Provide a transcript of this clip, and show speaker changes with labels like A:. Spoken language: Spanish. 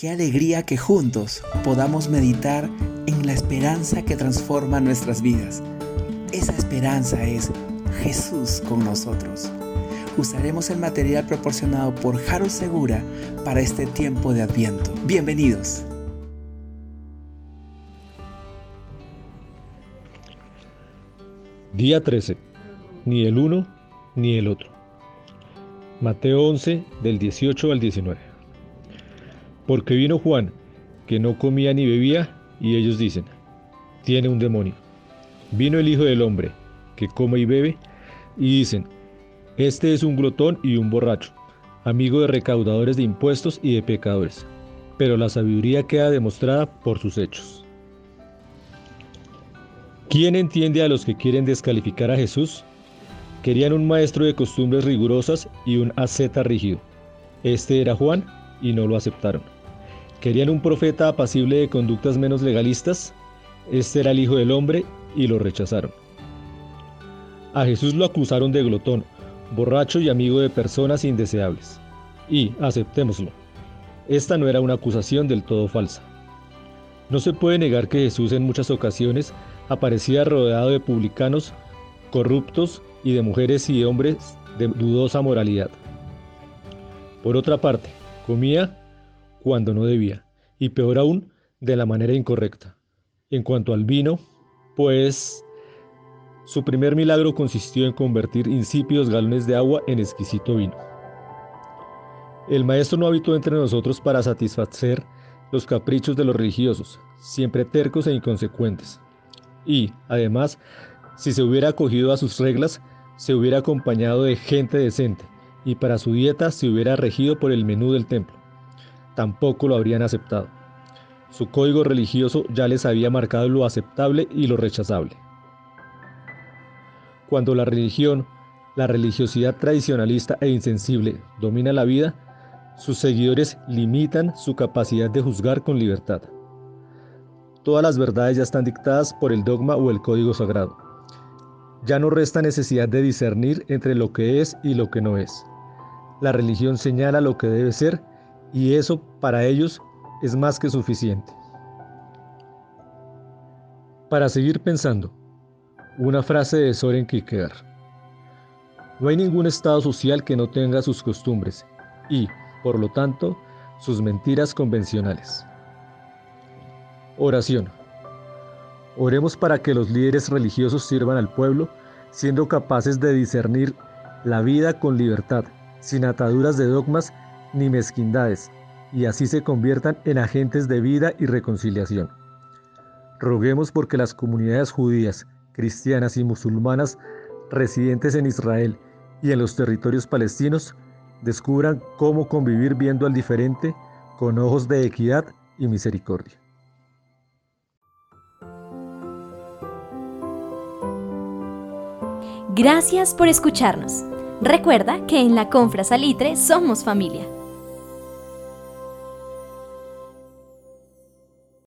A: Qué alegría que juntos podamos meditar en la esperanza que transforma nuestras vidas. Esa esperanza es Jesús con nosotros. Usaremos el material proporcionado por Jaro Segura para este tiempo de Adviento. Bienvenidos.
B: Día 13. Ni el uno ni el otro. Mateo 11 del 18 al 19. Porque vino Juan, que no comía ni bebía, y ellos dicen, tiene un demonio. Vino el Hijo del Hombre, que come y bebe, y dicen, este es un glotón y un borracho, amigo de recaudadores de impuestos y de pecadores. Pero la sabiduría queda demostrada por sus hechos. ¿Quién entiende a los que quieren descalificar a Jesús? Querían un maestro de costumbres rigurosas y un asceta rígido. Este era Juan y no lo aceptaron. Querían un profeta apacible de conductas menos legalistas. Este era el Hijo del Hombre y lo rechazaron. A Jesús lo acusaron de glotón, borracho y amigo de personas indeseables. Y, aceptémoslo, esta no era una acusación del todo falsa. No se puede negar que Jesús en muchas ocasiones aparecía rodeado de publicanos, corruptos y de mujeres y hombres de dudosa moralidad. Por otra parte, comía cuando no debía, y peor aún, de la manera incorrecta. En cuanto al vino, pues su primer milagro consistió en convertir insípidos galones de agua en exquisito vino. El maestro no habitó entre nosotros para satisfacer los caprichos de los religiosos, siempre tercos e inconsecuentes. Y, además, si se hubiera acogido a sus reglas, se hubiera acompañado de gente decente, y para su dieta se hubiera regido por el menú del templo tampoco lo habrían aceptado. Su código religioso ya les había marcado lo aceptable y lo rechazable. Cuando la religión, la religiosidad tradicionalista e insensible domina la vida, sus seguidores limitan su capacidad de juzgar con libertad. Todas las verdades ya están dictadas por el dogma o el código sagrado. Ya no resta necesidad de discernir entre lo que es y lo que no es. La religión señala lo que debe ser y eso para ellos es más que suficiente. Para seguir pensando, una frase de Soren Kierkegaard. No hay ningún estado social que no tenga sus costumbres y, por lo tanto, sus mentiras convencionales. Oración. Oremos para que los líderes religiosos sirvan al pueblo, siendo capaces de discernir la vida con libertad, sin ataduras de dogmas ni mezquindades, y así se conviertan en agentes de vida y reconciliación. Roguemos porque las comunidades judías, cristianas y musulmanas residentes en Israel y en los territorios palestinos descubran cómo convivir viendo al diferente con ojos de equidad y misericordia.
C: Gracias por escucharnos. Recuerda que en la Confra Salitre somos familia.